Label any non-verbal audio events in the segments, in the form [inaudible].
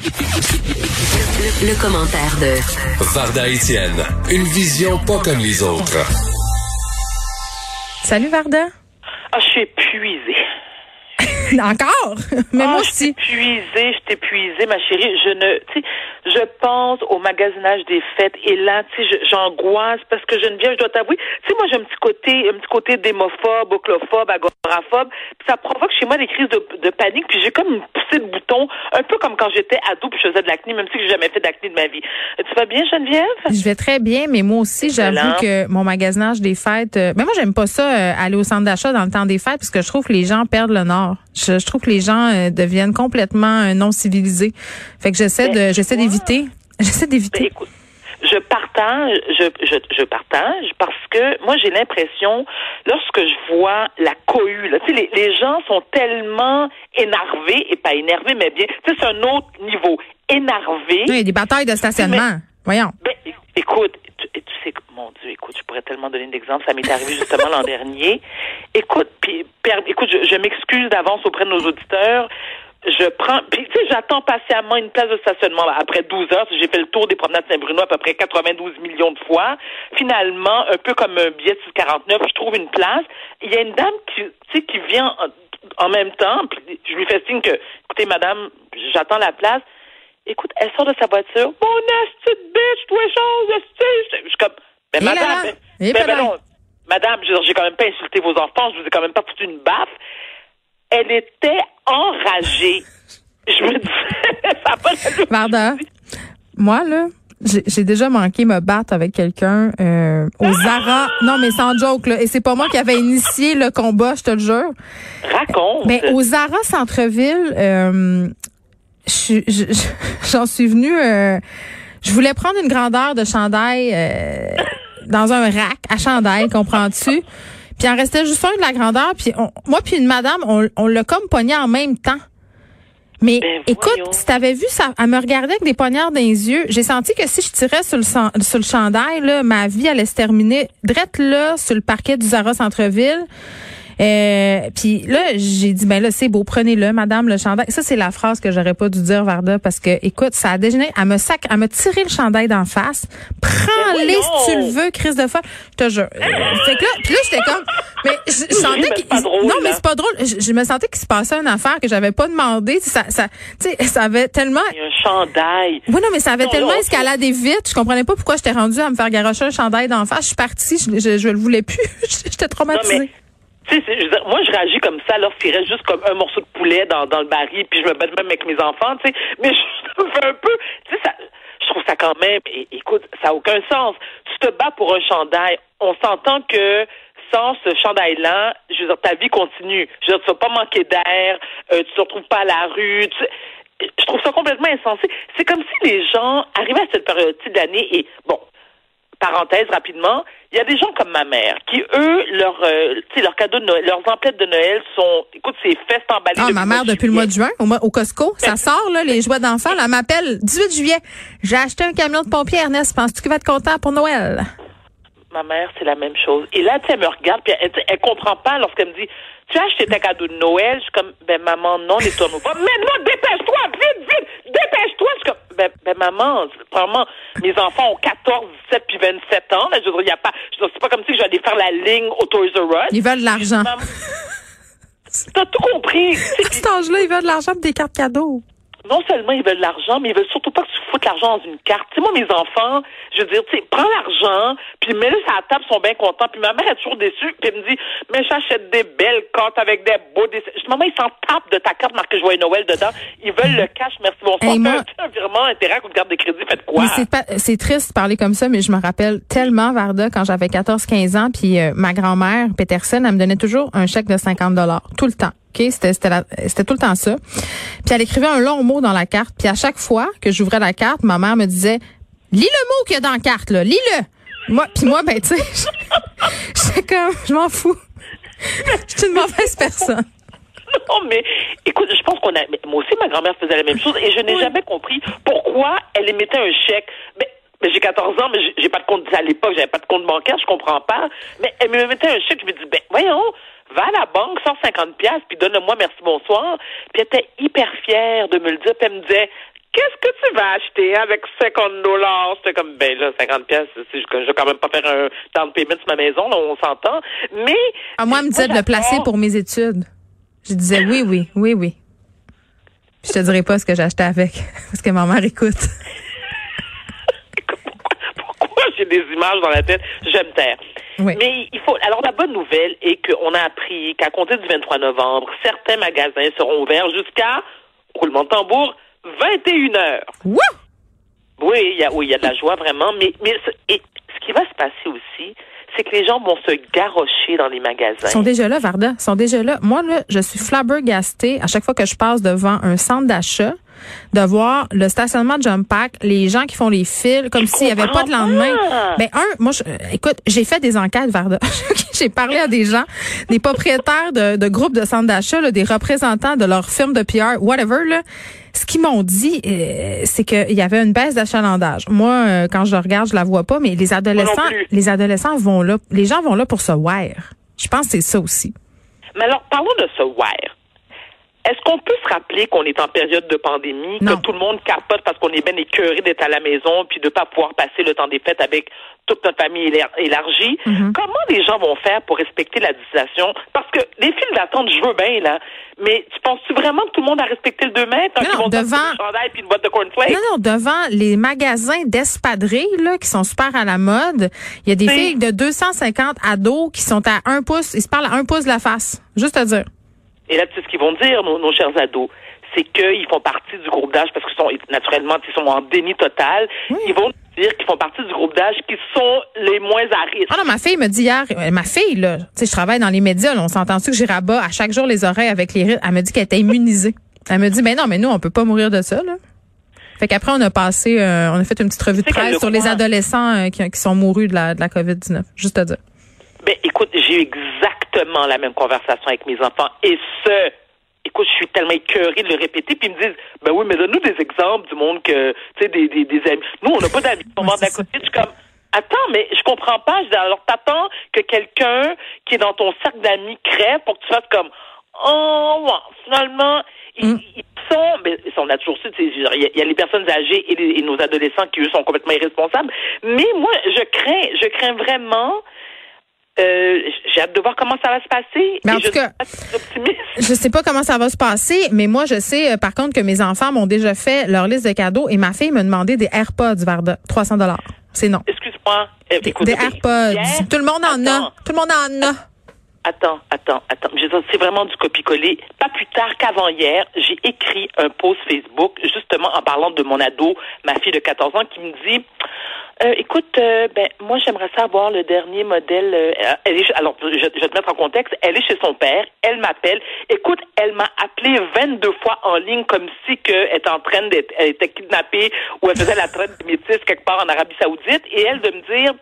Le, le commentaire de Varda Étienne, une vision pas comme les autres. Salut Varda. Ah, je suis épuisée. [laughs] Encore? [laughs] Mais ah, moi je suis aussi. épuisée, je suis épuisée, ma chérie. Je ne, tu sais, je pense au magasinage des fêtes et là, tu sais, j'angoisse parce que Geneviève, je dois t'avouer, tu sais, moi, j'ai un petit côté, un petit côté démophobe, oclophobe, agoraphobe, ça provoque chez moi des crises de, de panique, puis j'ai comme une poussée de bouton, un peu comme quand j'étais ado puis je faisais de l'acné, même si j'ai jamais fait d'acné de ma vie. Tu vas bien, Geneviève? Je vais très bien, mais moi aussi, j'avoue que mon magasinage des fêtes. euh, mais moi, j'aime pas ça euh, aller au centre d'achat dans le temps des fêtes parce que je trouve que les gens perdent le nord. Je, je trouve que les gens euh, deviennent complètement euh, non civilisés. Fait que j'essaie Ben, de, j'essaie d'éviter. [laughs] J'essaie Ben, d'éviter. écoute, je partage, je, je, je partage parce que moi j'ai l'impression, lorsque je vois la cohue, là, les, les gens sont tellement énervés, et pas énervés, mais bien, c'est un autre niveau. Énervés. A des batailles de stationnement. Voyons. Ben, écoute, tu, tu sais, que- mon Dieu, écoute, je pourrais tellement donner d'exemples. Ça m'est arrivé justement l'an dernier. Écoute, puis, écoute, je, m'excuse d'avance auprès de nos auditeurs. Je prends, puis tu sais, j'attends patiemment une place de stationnement après 12 heures. J'ai fait le tour des promenades Saint-Bruno à peu près 92 millions de fois. Finalement, un peu comme un billet de 49, je trouve une place. Il y a une dame qui, tu sais, qui vient en, même temps. Je lui fais signe que, écoutez, madame, j'attends la place. Écoute, elle sort de sa voiture. Mon esti de bitch, toi, chose, esti. Je suis comme, ben, Et madame, là là. ben, ben, ben non, madame, j'ai quand même pas insulté vos enfants, je vous ai quand même pas foutu une baffe. Elle était enragée. [laughs] Je me dis, [laughs] ça pas. Varda, moi, là, j'ai déjà manqué me battre avec quelqu'un euh, au Zara. Non, mais sans joke, là. Et c'est pas moi qui avais initié le combat, je te le jure. Raconte. Mais au Zara Centre-Ville, euh, [laughs] j'en suis venue. euh, je voulais prendre une grandeur de chandail euh, dans un rack à chandail, comprends-tu? Puis il en restait juste un de la grandeur. Puis on- moi puis une madame, on, on l'a comme pogné en même temps. Mais Ben, écoute, si t'avais vu ça, elle me regardait avec des poignards dans les yeux. J'ai senti que si je tirais sur le, sur le chandail, là, ma vie allait se terminer drette là, sur le parquet du Zara Centre-Ville. Euh, puis là, j'ai dit, ben là, c'est beau, prenez-le, madame, le chandail. Ça, c'est la phrase que j'aurais pas dû dire, Varda, parce que, écoute, ça a dégénéré. Elle me sac, elle me tiré le chandail d'en face. Prends-les si tu le veux, Chris de folle. Je te jure. Fait que là, puis là, j'étais comme, mais je, je Oui, sentais mais drôle, non, mais c'est pas drôle. Je, je me sentais qu'il se passait une affaire que j'avais pas demandé. Ça, ça, tu sais, ça avait tellement, Il y a un chandail. oui, non, mais ça avait Non, tellement escaladé vite. Je comprenais pas pourquoi j'étais rendue à me faire garocher un chandail d'en face. Je suis partie, je, je, je le voulais plus. [laughs] J'étais Non, traumatisée. mais, tu sais, moi, je réagis comme ça lorsqu'il reste juste comme un morceau de poulet dans, dans le baril, puis je me bats même avec mes enfants, tu sais. Mais [laughs] je me fais un peu, tu sais, ça, je trouve ça quand même, écoute, ça n'a aucun sens. Tu te bats pour un chandail. On s'entend que sans ce chandail-là, je veux dire, ta vie continue. Je veux dire, tu vas pas manquer d'air, euh, tu te retrouves pas à la rue. Je trouve ça complètement insensé. C'est comme si les gens arrivaient à cette période-ci de l'année et, bon, parenthèse rapidement, il y a des gens comme ma mère qui eux leur euh, tu sais leurs cadeaux de Noël, leurs emplettes de Noël sont écoute c'est fesses emballées Ah, ma mère, depuis le mois de juin, au, mois- au Costco, ça sort, là, les jouets d'enfants. là, Elle m'appelle 18 juillet. J'ai acheté un camion de pompiers, Ernest. Penses-tu qu'il va être content pour Noël? Ma mère, c'est la même chose. Et là, tu sais, elle me regarde, puis elle, elle comprend pas lorsqu'elle me dit Tu as acheté ta cadeau de Noël? Je suis comme Ben, maman, non, les tonneaux pas. [laughs] Mais non, dépêche-toi, vite, vite, dépêche-toi. Je suis comme Ben, ben maman, vraiment, mes enfants ont 14, 17 puis 27 ans. Là, je veux dire, il y a pas, je c'est pas comme si j'allais faire la ligne au Toys R Us. Ils veulent de l'argent. Maman, T'as tout compris. [laughs] À cet âge-là, ils veulent de l'argent pour des cartes cadeaux. non seulement ils veulent de l'argent, mais ils veulent surtout pas que tu foutes l'argent dans une carte. Tu sais, moi, mes enfants, je veux dire, tu sais, prends l'argent, puis mets-le sur la table, ils sont bien contents. Puis ma mère est toujours déçue, puis elle me dit, mais j'achète des belles cartes avec des beaux dessins. Je dis, maman, ils s'en tapent de ta carte marquée Joyeux Noël dedans. Ils veulent le cash, merci, bonsoir. Hey, moi- un, un virement, intérêt ou une carte de crédit, faites quoi? C'est pas- c'est triste de parler comme ça, mais je me rappelle tellement, Varda, quand j'avais 14-15 ans, puis euh, ma grand-mère, Peterson, elle me donnait toujours un chèque de 50 dollars, tout le temps. C'était tout le temps ça. Puis elle écrivait un long mot dans la carte, puis à chaque fois que j'ouvrais la carte, ma mère me disait "Lis le mot qu'il y a dans la carte là, lis-le." Moi puis moi ben tu sais, [laughs] j'étais comme je m'en fous. Je suis une mauvaise personne. [laughs] Non, mais écoute, je pense qu'on a. Moi aussi, ma grand-mère faisait la même chose et je n'ai jamais compris pourquoi elle émettait un chèque. Mais, mais j'ai 14 ans, mais j'ai pas de compte. À l'époque, j'avais pas de compte bancaire, je comprends pas. Mais elle me mettait un chèque, je me dis, ben, voyons, va à la banque, 150 pièces puis donne-le-moi, merci, bonsoir. Puis elle était hyper fière de me le dire, puis elle me disait, qu'est-ce que tu vas acheter avec 50 dollars? C'était comme, ben là, 50 pièces, je, je vais quand même pas faire un down payment sur ma maison, là, on s'entend. Mais. À moi, elle me disait de le placer pour mes études. Je disais oui, oui, oui, oui. je te dirai pas ce que j'ai acheté avec, [laughs] parce que ma mère écoute. [laughs] pourquoi, j'ai des images dans la tête? J'aime taire. Oui. Mais il faut. Alors la bonne nouvelle est qu'on a appris qu'à compter du 23 novembre, certains magasins seront ouverts jusqu'à roulement de tambour 21 heures. Oui, il y a, oui, il y a de la joie vraiment, mais, mais et ce qui va se passer aussi, c'est que les gens vont se garrocher dans les magasins. Ils sont déjà là, Varda. Ils sont déjà là. Moi, là, je suis flabbergastée à chaque fois que je passe devant un centre d'achat de voir le stationnement de Jump Pack, les gens qui font les fils, comme s'il n'y avait pas de lendemain. Ben un, moi, je, écoute, j'ai fait des enquêtes, Varda. [laughs] j'ai parlé à des gens, des propriétaires de, de groupes de centres d'achat, des représentants de leur firme de PR, whatever. Là. Ce qu'ils m'ont dit, euh, c'est qu'il y avait une baisse d'achalandage. Moi, euh, quand je regarde, je la vois pas, mais les adolescents, les adolescents vont là, les gens vont là pour se wear. Je pense que c'est ça aussi. Mais alors, parlons de se wear. Est-ce qu'on peut se rappeler qu'on est en période de pandémie, que tout le monde capote parce qu'on est bien écœuré d'être à la maison puis de ne pas pouvoir passer le temps des fêtes avec toute notre famille élargie? Mm-hmm. Comment les gens vont faire pour respecter la distanciation? Parce que les files d'attente, je veux bien, là. Mais tu penses-tu vraiment que tout le monde a respecté le 2 mètres? Non, non devant... Puis une boîte de cornflakes? Non, non, devant les magasins d'espadrilles, là, qui sont super à la mode, il y a des filles de 250 ados qui sont à un pouce, ils se parlent à un pouce de la face. Juste à dire. Et là, tu sais ce qu'ils vont dire, nos, chers ados? C'est qu'ils font partie du groupe d'âge parce qu'ils sont naturellement ils sont en déni total. Ils vont dire qu'ils font partie du groupe d'âge qui sont les moins à risque. Ah non, ma fille me dit hier, euh, ma fille là, tu sais, je travaille dans les médias, on s'entend-tu que j'ai rabat à chaque jour les oreilles avec les rythmes? Elle me dit qu'elle était immunisée. Elle me dit, mais non, mais nous on peut pas mourir de ça là. Fait qu'après on a passé, euh, on a fait une petite revue de presse sur les adolescents euh, qui, qui, sont mourus de la, de la COVID-19. Juste à dire. Ben écoute, j'ai eu exactement la même conversation avec mes enfants et ce écoute, je suis tellement écœurée de le répéter, puis ils me disent, ben oui, mais donne-nous des exemples du monde que, tu sais, des, des, des amis. Nous, on n'a pas d'amis moment de la COVID. Je suis comme, attends, mais je comprends pas. Je dis, alors, t'attends que quelqu'un qui est dans ton cercle d'amis crève pour que tu fasses comme, oh, finalement, ils, mm. sont, mais on a toujours su, il y, a les personnes âgées et, et, nos adolescents qui, eux, sont complètement irresponsables. Mais moi, je crains, je crains vraiment euh, j'ai hâte de voir comment ça va se passer. Mais en tout cas, je sais pas comment ça va se passer, mais moi, je sais, euh, par contre, que mes enfants m'ont déjà fait leur liste de cadeaux et ma fille me demandé des AirPods, Varda. 300 dollars. C'est non. Excuse-moi. Euh, des AirPods. Tout le monde en a. Tout le monde en a. Attends, attends, attends. C'est vraiment du copier-coller. Pas plus tard qu'avant hier, j'ai écrit un post Facebook, justement en parlant de mon ado, ma fille de 14 ans, qui me dit euh, écoute, euh, ben moi j'aimerais savoir le dernier modèle. Euh, elle est, alors, je, vais te mettre en contexte. Elle est chez son père. Elle m'appelle. Écoute, elle m'a appelé 22 fois en ligne comme si que elle était en train d'être, elle était kidnappée ou elle faisait la traite de métis quelque part en Arabie Saoudite. Et elle de me dire,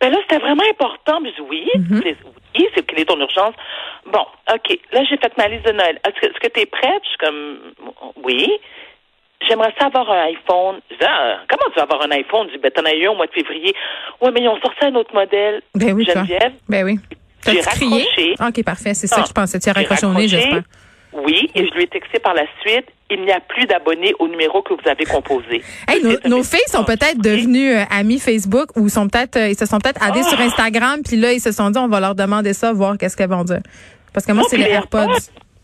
ben là c'était vraiment important. Mais oui, mm-hmm. c'est, oui, c'est quelle est ton urgence. Bon, ok. Là j'ai fait ma liste de Noël. Est-ce que, est-ce que tu es prête? Je suis comme, oui j'aimerais ça avoir un iPhone. Je dis, ah, comment tu vas avoir un iPhone? Je dis, ben, t'en as eu un au mois de février. Oui, mais ils ont sorti un autre modèle. Ben oui, Geneviève. Ben oui. J'ai raccroché. OK, parfait. C'est ça que je pensais. Tu as raccroché au nez, j'espère. Oui, et je lui ai texté par la suite. Il n'y a plus d'abonnés au numéro que vous avez composé. Hey, nos, filles sont peut-être devenues euh, amies Facebook ou sont peut-être, euh, ils se sont peut-être addés sur ah! Instagram, puis là ils se sont dit on va leur demander ça, voir qu'est-ce qu'elles vont dire. Parce que moi c'est les AirPods.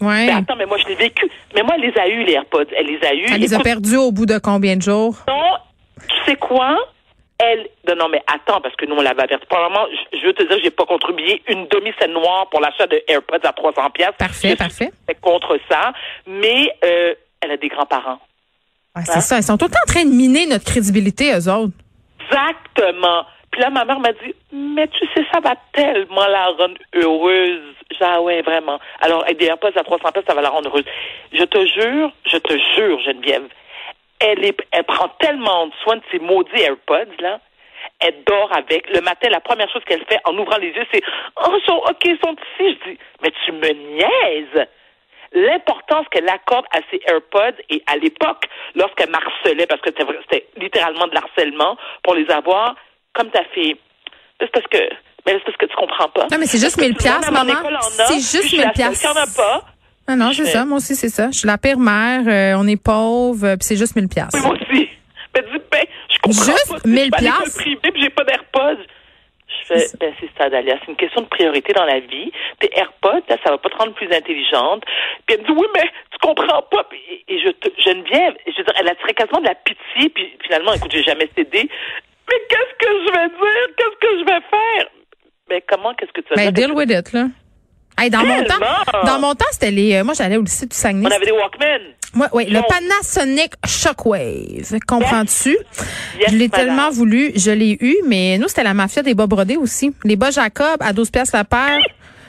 Ouais. Ben, attends, mais moi, je l'ai vécu. Mais moi, elle les a eu, les AirPods. Elle les a eu. Elle les a perdus au bout de combien de jours? Non, tu sais quoi? Elle, non, non, mais attends, parce que nous, on l'avait averti. Probablement, je, veux te dire, j'ai pas contribué une demi-scène noire pour l'achat de AirPods à 300 pièces. Parfait, parfait. contre ça. Mais, euh, elle a des grands-parents. c'est hein? ça. Ils sont tout le temps en train de miner notre crédibilité, eux autres. Exactement. Puis là, ma mère m'a dit, mais tu sais, ça va tellement la rendre heureuse. Ah ouais, vraiment. Alors, des AirPods à 300 ça va la rendre heureuse. Je te jure, je te jure, Geneviève, elle, est, elle prend tellement soin de ces maudits AirPods, là. Elle dort avec. Le matin, la première chose qu'elle fait en ouvrant les yeux, c'est Oh, sont, OK, ils sont ici. Je dis Mais tu me niaises l'importance qu'elle accorde à ses AirPods et à l'époque, lorsqu'elle marcelait, parce que c'était littéralement de l'harcèlement pour les avoir, comme ta fille. C'est parce que mais c'est parce que tu comprends pas. Non, mais c'est juste 1000 piastres, maman. C'est juste 1000 piastres. Il n'y en a pas. Non, non, Je c'est ça. Moi aussi, c'est ça. Je suis la pire mère. euh, on est pauvre, euh, puis c'est juste 1000 pièces. Oui, moi aussi. Ben, dis, ben, je comprends Juste pas. tu sais, 1000 Je suis à l'école piastres? privée, puis j'ai pas d'AirPods. Je fais, ben, c'est ça, Dalia. C'est une question de priorité dans la vie. Tes AirPods, là, ça va pas te rendre plus intelligente. Puis elle me dit, oui, mais tu comprends pas. Puis- et, je te, Geneviève, je veux dire, elle attirait quasiment de la pitié. Puis finalement, écoute, j'ai jamais cédé. Mais qu'est-ce que je vais dire? Qu'est-ce que je vais faire? Mais qu'est-ce que tu vas Ben, dire? deal with it, là. Hey, dans mon temps, dans mon temps, c'était les. euh, moi, j'allais au lycée du Saguenay. On avait des Walkman. Ouais, ouais, le Non. Panasonic Shockwave. Comprends-tu? Yes, je l'ai madame. tellement voulu, je l'ai eu, mais nous, c'était la mafia des bas brodés aussi. Les bas Jacob à 12 pièces la paire.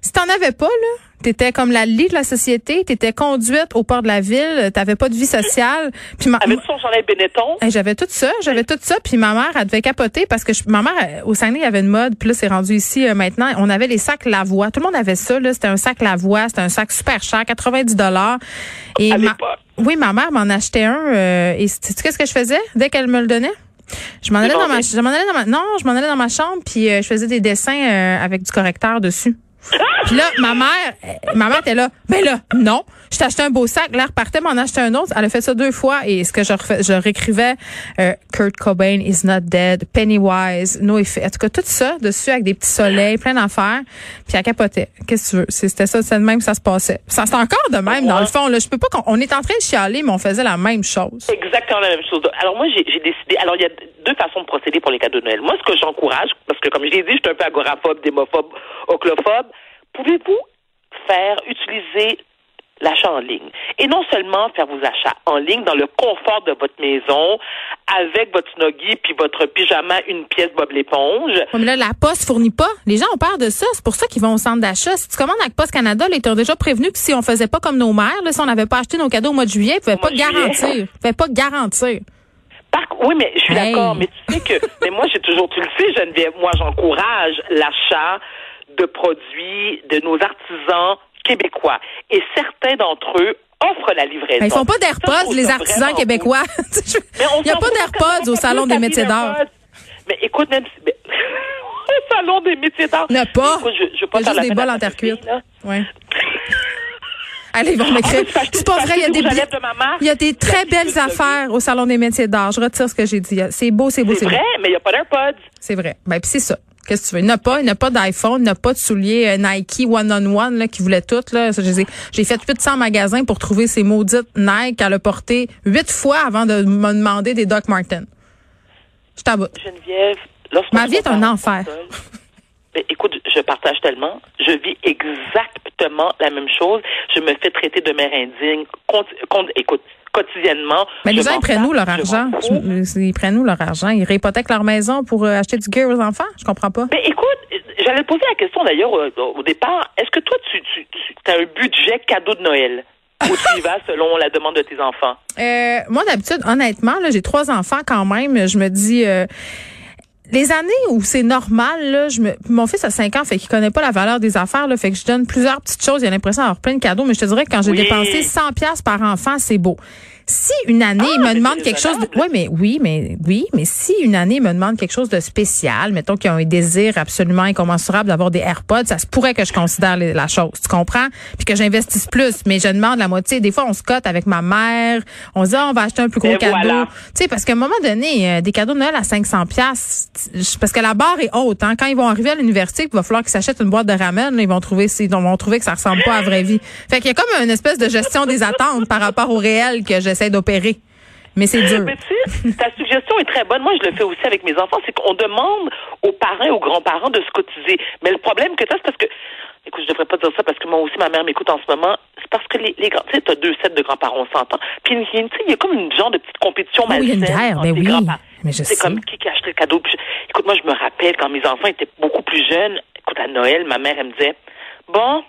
Si t'en avais pas, là, t'étais comme la lie de la société, t'étais conduite au port de la ville, t'avais pas de vie sociale. Puis ma, Avec son chandail Benetton? Hey, j'avais tout ça, j'avais tout ça, puis ma mère, elle devait capoter parce que je- ma mère, au Saguenay, il y avait une mode, puis là, c'est rendu ici euh, maintenant. On avait les sacs Lavoie. Tout le monde avait ça, là. C'était un sac Lavoie, c'était un sac super cher, 90 dollars. Et À ma- oui, ma mère m'en achetait un, euh, et sais qu'est-ce que je faisais dès qu'elle me le donnait? Je m'en allais dans ma, Demandais. je m'en allais dans ma, non, je m'en allais dans ma chambre, puis euh, je faisais des dessins euh, avec du correcteur dessus. Puis là, ma mère, ma mère était là. Ben là, non. Je t'ai acheté un beau sac. Là, repartait m'en acheter un autre. Elle a fait ça deux fois. Et ce que je, refais, je réécrivais, euh, Kurt Cobain is not dead, Pennywise, no effet. En tout cas, tout ça dessus avec des petits soleils, plein d'affaires. Puis elle capotait. Qu'est-ce que tu veux? C'était ça, c'est de même que ça se passait. Ça, c'est encore de même, dans le fond. Là, je peux pas qu'on, on est en train de chialer, mais on faisait la même chose. Exactement la même chose. Alors moi, j'ai j'ai décidé. Alors il y a deux façons de procéder pour les cadeaux de Noël. Moi, ce que j'encourage, parce que comme je l'ai dit, je suis un peu agoraphobe, démophobe, oclophobe. Pouvez-vous faire utiliser l'achat en ligne et non seulement faire vos achats en ligne dans le confort de votre maison avec votre snuggie puis votre pyjama une pièce Bob l'éponge. Mais là, la Poste fournit pas. Les gens ont peur de ça. C'est pour ça qu'ils vont au centre d'achat. Si tu commandes avec Poste Canada, là, ils t'ont déjà prévenu que si on faisait pas comme nos mères, là, si on n'avait pas acheté nos cadeaux au mois de juillet, ils pouvaient pas garantir. Ils pouvaient pas garantir. Par- oui, mais je suis Hey. d'accord. Mais tu sais que, [laughs] mais moi, j'ai toujours, tu le sais, Geneviève, moi, j'encourage l'achat de produits de nos artisans québécois. Et certains d'entre eux offrent la livraison. Ben, ils font pas d'AirPods, les artisans québécois. [laughs] Mais on Il n'y a pas d'AirPods au Salon des métiers d'art. Mais écoute, même si- mais- [laughs] au Salon des métiers d'art. Il n'y a pas. Écoute, je, je Il y a juste des bols en terre cuite. Ouais. [laughs] Allez, ils vont Ah, m'écrire. acheter- C'est pas vrai, il y a des, de ma marque. il y a des très belles affaires au Salon des métiers d'art. Je retire ce que j'ai dit. C'est beau, c'est beau, C'est c'est beau. vrai, mais il n'y a pas d'AirPods. C'est vrai. Ben, puis c'est ça. Qu'est-ce que tu veux? Il n'a pas, il n'a pas d'iPhone, il n'a pas de souliers euh, Nike one-on-one, là, qui voulait tout, là. J'ai fait 800 magasins pour trouver ces maudites Nike qu'elle a portées huit fois avant de me demander des Doc Martens. Je t'aboute. Geneviève, lorsque Ma vie est un enfer. Mais écoute, je partage tellement. Je vis exactement la même chose. Je me fais traiter de mère indigne. Con- écoute, quotidiennement. Mais les gens, ils prennent où leur argent? Ils prennent où leur argent? Ils réhypothèquent leur maison pour euh, acheter du gear aux enfants? Je comprends pas. Mais écoute, j'allais te poser la question d'ailleurs au, au départ. Est-ce que toi, tu, tu, tu as un budget cadeau de Noël? [laughs] Ou tu y vas selon la demande de tes enfants? Euh, moi, d'habitude, honnêtement, là, j'ai trois enfants quand même. Je me dis, euh, les années où c'est normal, là, je me, mon fils a 5 ans, fait qu'il connaît pas la valeur des affaires, là, fait que je donne plusieurs petites choses. Il a l'impression d'avoir plein de cadeaux, mais je te dirais que quand j'ai Oui. dépensé 100 pièces par enfant, c'est beau. Si une année, Ah, me demande quelque chose de, mais oui, mais oui, mais si une année, me demande quelque chose de spécial, mettons qu'ils ont un désir absolument incommensurable d'avoir des AirPods, ça se pourrait que je considère la chose, tu comprends? Puis que j'investisse plus, mais je demande la moitié. Des fois, on se cote avec ma mère, on se dit, ah, on va acheter un plus gros Et cadeau. voilà. Tu sais, parce qu'à un moment donné, euh, des cadeaux de Noël à 500 pièces, parce que la barre est haute. Hein? Quand ils vont arriver à l'université, il va falloir qu'ils s'achètent une boîte de ramen. là, ils vont trouver, ils vont trouver que ça ressemble pas à la vraie vie. Fait qu'il y a comme une espèce de gestion des attentes par rapport au réel que j'essaie d'opérer. Mais c'est dur. Mais tu sais, ta suggestion est très bonne. Moi, je le fais aussi avec mes enfants. C'est qu'on demande aux parents et aux grands-parents de se cotiser. Mais le problème que tu as, c'est parce que. Écoute, je devrais pas dire ça parce que moi aussi, ma mère m'écoute en ce moment. C'est parce que les, les grands. Tu sais, tu as deux sets de grands-parents, on s'entend. Puis, tu sais, il y a comme une genre de petite compétition Oui, il y a une malsaine guerre, oui. Mais je C'est comme qui qui a acheté le cadeau. Puis écoute, moi, je me rappelle quand mes enfants étaient beaucoup plus jeunes. Écoute, à Noël, ma mère, elle me disait Bon,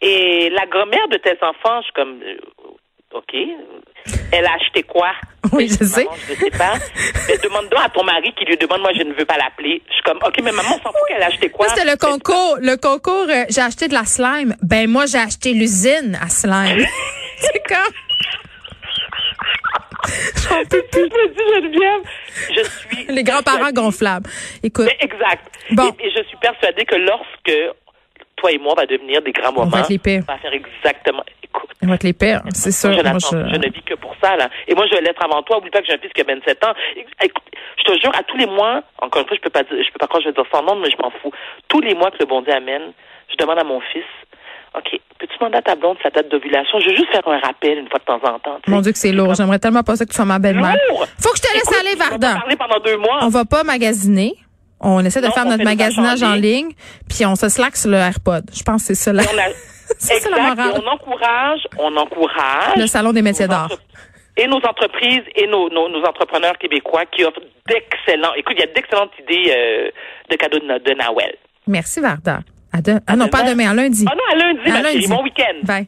et la grand-mère de tes enfants, je suis comme euh, OK. Elle a acheté quoi? [laughs] Oui, je sais. Je sais pas. Mais demande donc à ton mari qui lui demande, moi, je ne veux pas l'appeler. Je suis comme, OK, mais maman, on s'en fout qu'elle a acheté quoi? C'était le concours. Le concours, euh, j'ai acheté de la slime. Ben, moi, j'ai acheté l'usine à slime. [laughs] c'est comme. J'en peux Je me dis, Geneviève, je suis. Les grands-parents gonflables. Écoute. Mais exact. Bon. Et, et je suis persuadée que lorsque toi et moi, on va devenir des grands moments. On va être les pires. On va faire exactement. On va être les pires, c'est. Moi, je, Moi, n'attends- je- je ne vis que pour ça, là. Et moi, je vais l'être avant toi. Oublie pas que j'ai un fils qui a 27 ans. Écoute, je te jure, à tous les mois, encore une fois, je peux pas dire, je peux pas croire que je vais dire son nom, mais je m'en fous. Tous les mois que le bon Dieu amène, je demande à mon fils, OK, peux-tu demander à ta blonde sa date d'ovulation? Je veux juste faire un rappel une fois de temps en temps. Mon Dieu que c'est lourd. J'aimerais tellement pas ça que tu sois ma belle-mère. Lourd! Faut que je te laisse Écoute, aller, on va Varda. parler pendant deux mois. On va pas magasiner. On essaie de Non, faire notre magasinage en ligne, puis on se slack sur le AirPod. Je pense que c'est ça. là. [laughs] [laughs] Ça, la exact. morale. Et on encourage, on encourage. Le salon des métiers d'art. Et nos entreprises et nos, nos, nos entrepreneurs québécois qui offrent d'excellents. Écoute, il y a d'excellentes idées euh, de cadeaux de, de Noël. Merci, Varda. À de- Ah non, pas demain. demain, à lundi. Ah non, à lundi, À lundi. Bon week-end. Bye.